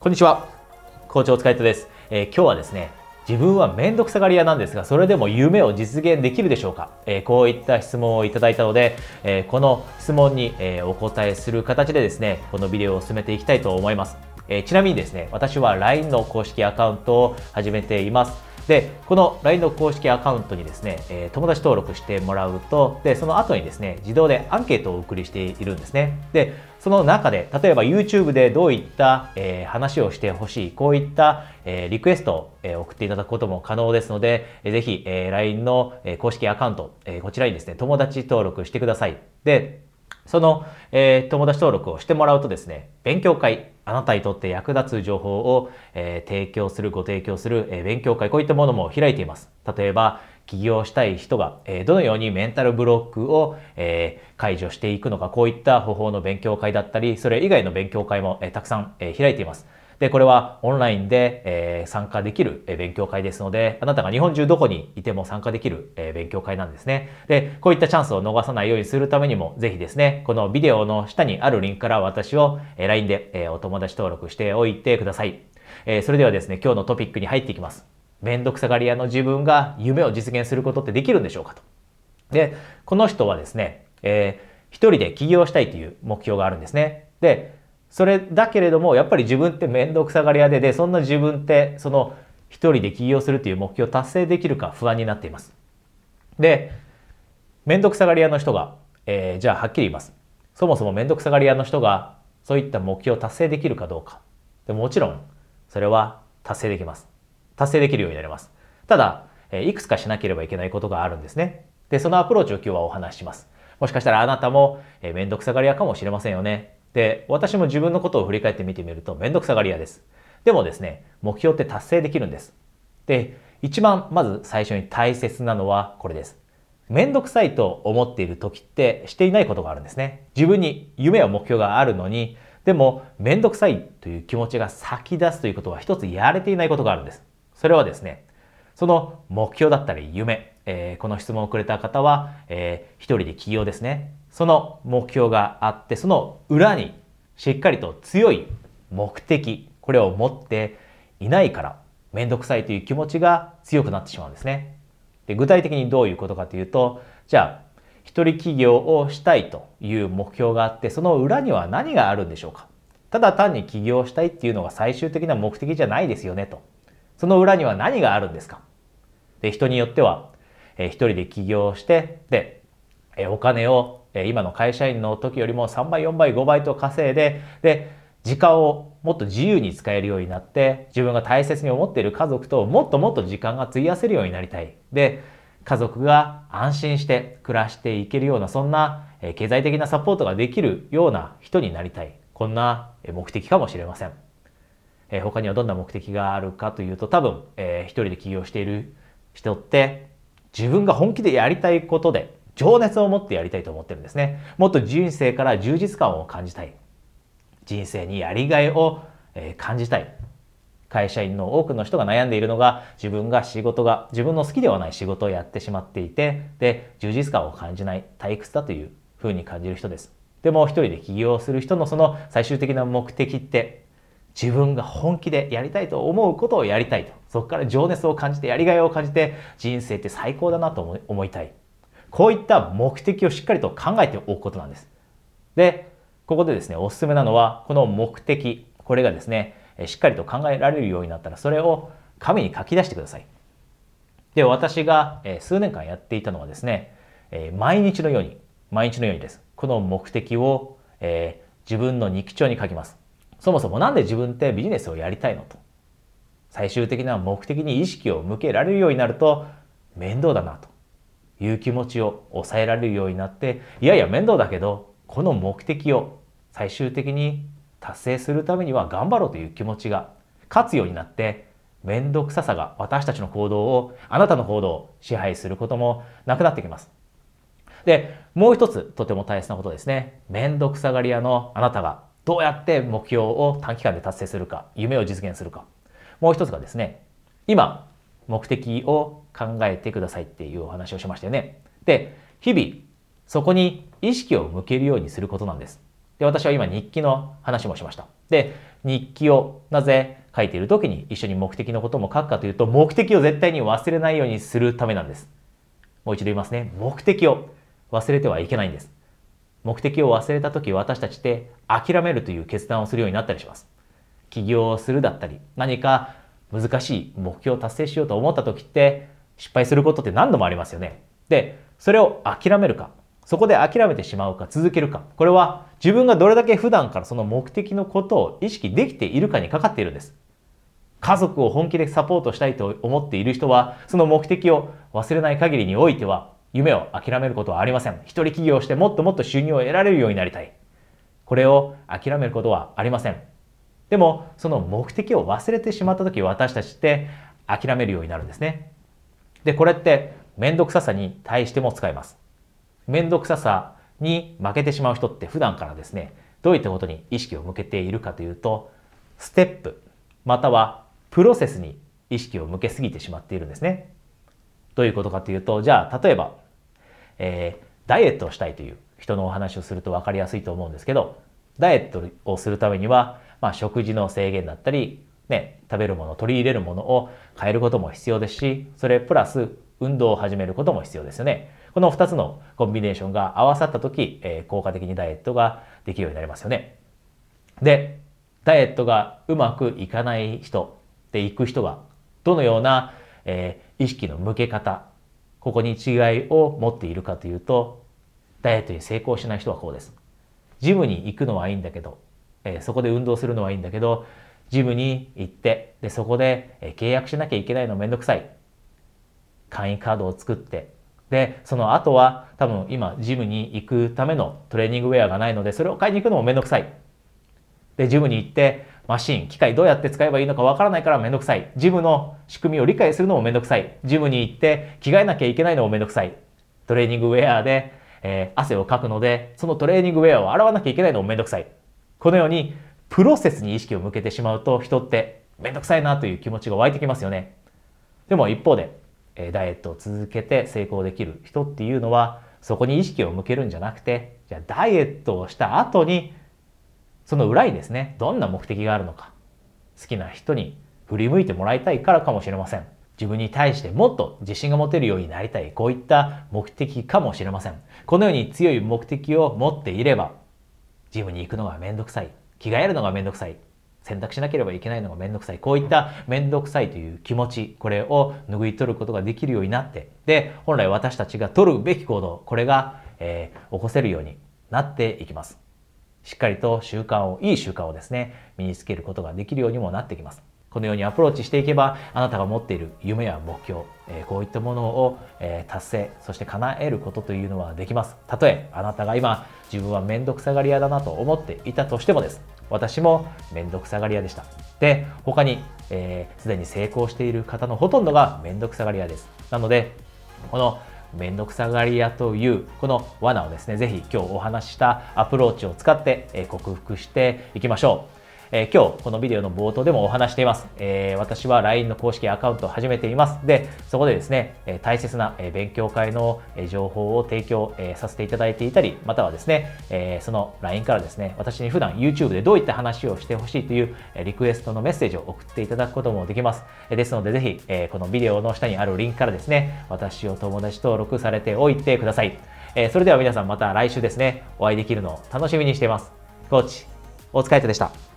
こんにちは。校長お疲れ様です、えー、今日はですね、自分はめんどくさがり屋なんですが、それでも夢を実現できるでしょうか、えー、こういった質問をいただいたので、えー、この質問に、えお答えする形でですね、このビデオを進めていきたいと思います。えちなみにですね、私は LINE の公式アカウントを始めています。で、この LINE の公式アカウントにですね、え、友達登録してもらうと、で、その後にですね、自動でアンケートをお送りしているんですね。で、その中で、例えば YouTube でどういった、え、話をしてほしい、こういった、え、リクエストを、え、送っていただくことも可能ですので、えー、ぜひ、え、LINE の、え、公式アカウント、え、こちらにですね、友達登録してください。で、その、え、友達登録をしてもらうとですね、勉強会、あなたにとって役立つ情報を、えー、提供する、ご提供する、えー、勉強会、こういったものも開いています。例えば、起業したい人が、えー、どのようにメンタルブロックを、えー、解除していくのか、こういった方法の勉強会だったり、それ以外の勉強会も、えー、たくさん、えー、開いています。で、これはオンラインで、え、参加できる、勉強会ですので、あなたが日本中どこにいても参加できる、え、勉強会なんですね。で、こういったチャンスを逃さないようにするためにも、ぜひですね、このビデオの下にあるリンクから私を、え、LINE で、え、お友達登録しておいてください。え、それではですね、今日のトピックに入っていきます。めんどくさがり屋の自分が夢を実現することってできるんでしょうかと。で、この人はですね、えー、一人で起業したいという目標があるんですね。で、それだけれども、やっぱり自分って面倒くさがり屋で、で、そんな自分って、その一人で起業するという目標を達成できるか不安になっています。で、面倒くさがり屋の人が、えー、じゃあはっきり言います。そもそも面倒くさがり屋の人が、そういった目標を達成できるかどうか。でもちろん、それは達成できます。達成できるようになります。ただ、え、いくつかしなければいけないことがあるんですね。で、そのアプローチを今日はお話しします。もしかしたらあなたも、えー、面倒くさがり屋かもしれませんよね。で、私も自分のことを振り返ってみてみるとめんどくさがり屋です。でもですね、目標って達成できるんです。で、一番まず最初に大切なのはこれです。めんどくさいと思っている時ってしていないことがあるんですね。自分に夢や目標があるのに、でもめんどくさいという気持ちが先出すということは一つやれていないことがあるんです。それはですね、その目標だったり夢、えー、この質問をくれた方は、えー、一人で起業ですね。その目標があって、その裏にしっかりと強い目的、これを持っていないから、めんどくさいという気持ちが強くなってしまうんですね。で具体的にどういうことかというと、じゃあ、一人起業をしたいという目標があって、その裏には何があるんでしょうかただ単に起業したいっていうのが最終的な目的じゃないですよねと。その裏には何があるんですかで、人によっては、え、一人で起業して、で、え、お金を今の会社員の時よりも3倍、4倍、5倍と稼いで、で、時間をもっと自由に使えるようになって、自分が大切に思っている家族ともっともっと時間が費やせるようになりたい。で、家族が安心して暮らしていけるような、そんな経済的なサポートができるような人になりたい。こんな目的かもしれません。え他にはどんな目的があるかというと、多分、えー、一人で起業している人って、自分が本気でやりたいことで情熱を持ってやりたいと思ってるんですね。もっと人生から充実感を感じたい。人生にやりがいを感じたい。会社員の多くの人が悩んでいるのが自分が仕事が自分の好きではない仕事をやってしまっていてで充実感を感じない退屈だというふうに感じる人です。でも一人で起業する人のその最終的な目的って自分が本気でやりたいと思うことをやりたいとそこから情熱を感じてやりがいを感じて人生って最高だなと思いたいこういった目的をしっかりと考えておくことなんです。で、ここでですね、おすすめなのは、この目的、これがですね、しっかりと考えられるようになったら、それを紙に書き出してください。で、私が数年間やっていたのはですね、毎日のように、毎日のようにです。この目的を、え自分の日記帳に書きます。そもそもなんで自分ってビジネスをやりたいのと。最終的な目的に意識を向けられるようになると面倒だなと。いう気持ちを抑えられるようになっていやいや面倒だけどこの目的を最終的に達成するためには頑張ろうという気持ちが勝つようになって面倒くささが私たちの行動をあなたの行動を支配することもなくなってきます。で、もう一つとても大切なことですね。面倒くさがり屋のあなたがどうやって目標を短期間で達成するか、夢を実現するか。もう一つがですね、今目的を考えてくださいっていうお話をしましたよね。で、日々そこに意識を向けるようにすることなんです。で、私は今日記の話もしました。で、日記をなぜ書いている時に一緒に目的のことも書くかというと、目的を絶対に忘れないようにするためなんです。もう一度言いますね。目的を忘れてはいけないんです。目的を忘れた時私たちって諦めるという決断をするようになったりします。起業するだったり、何か難しい目標を達成しようと思った時って失敗することって何度もありますよね。で、それを諦めるか、そこで諦めてしまうか続けるか、これは自分がどれだけ普段からその目的のことを意識できているかにかかっているんです。家族を本気でサポートしたいと思っている人は、その目的を忘れない限りにおいては、夢を諦めることはありません。一人起業してもっともっと収入を得られるようになりたい。これを諦めることはありません。でも、その目的を忘れてしまった時、私たちって諦めるようになるんですね。で、これって面倒くささに対しても使えます。面倒くささに負けてしまう人って普段からですね、どういったことに意識を向けているかというと、ステップ、またはプロセスに意識を向けすぎてしまっているんですね。どういうことかというと、じゃあ例えば、えー、ダイエットをしたいという人のお話をすると分かりやすいと思うんですけど、ダイエットをするためには、まあ、食事の制限だったり、ね、食べるもの、取り入れるものを変えることも必要ですし、それプラス運動を始めることも必要ですよね。この2つのコンビネーションが合わさった時、えー、効果的にダイエットができるようになりますよね。で、ダイエットがうまくいかない人で行く人がどのような、えー、意識の向け方、ここに違いを持っているかというと、ダイエットに成功しない人はこうです。ジムに行くのはいいんだけど、えー、そこで運動するのはいいんだけど、ジムに行って、で、そこで、え契約しなきゃいけないのめんどくさい。会員カードを作って、で、その後は多分今ジムに行くためのトレーニングウェアがないので、それを買いに行くのもめんどくさい。で、ジムに行ってマシン、機械どうやって使えばいいのかわからないからめんどくさい。ジムの仕組みを理解するのもめんどくさい。ジムに行って着替えなきゃいけないのもめんどくさい。トレーニングウェアで、えー、汗をかくので、そのトレーニングウェアを洗わなきゃいけないのもめんどくさい。このように、プロセスに意識を向けてしまうと、人ってめんどくさいなという気持ちが湧いてきますよね。でも一方で、えダイエットを続けて成功できる人っていうのはそこに意識を向けるんじゃなくてじゃあダイエットをした後にその裏にですねどんな目的があるのか好きな人に振り向いてもらいたいからかもしれません自分に対してもっと自信が持てるようになりたいこういった目的かもしれませんこのように強い目的を持っていればジムに行くのがめんどくさい着替えるのがめんどくさい選択しなければいけないのがめんどくさい。こういっためんどくさいという気持ち、これを拭い取ることができるようになって、で、本来私たちが取るべき行動、これが、えー、起こせるようになっていきます。しっかりと習慣を、いい習慣をですね、身につけることができるようにもなってきます。このようにアプローチしていけば、あなたが持っている夢や目標、えー、こういったものを、えー、達成、そして叶えることというのはできます。たとえあなたが今、自分はめんどくさがり屋だなと思っていたとしてもです。私もめんどくさがり屋でした。で、他に、えー、すでに成功している方のほとんどがめんどくさがり屋です。なので、この面倒くさがり屋というこの罠をですね、ぜひ今日お話ししたアプローチを使って、克服していきましょう。えー、今日このビデオの冒頭でもお話しています。えー、私は LINE の公式アカウントを始めています。で、そこでですね、え大切な勉強会の情報を提供えさせていただいていたり、またはですね、えその LINE からですね、私に普段 YouTube でどういった話をしてほしいというリクエストのメッセージを送っていただくこともできます。ですので、ぜひ、えこのビデオの下にあるリンクからですね、私を友達登録されておいてください。えそれでは皆さんまた来週ですね、お会いできるのを楽しみにしています。コーチ、大塚海人でした。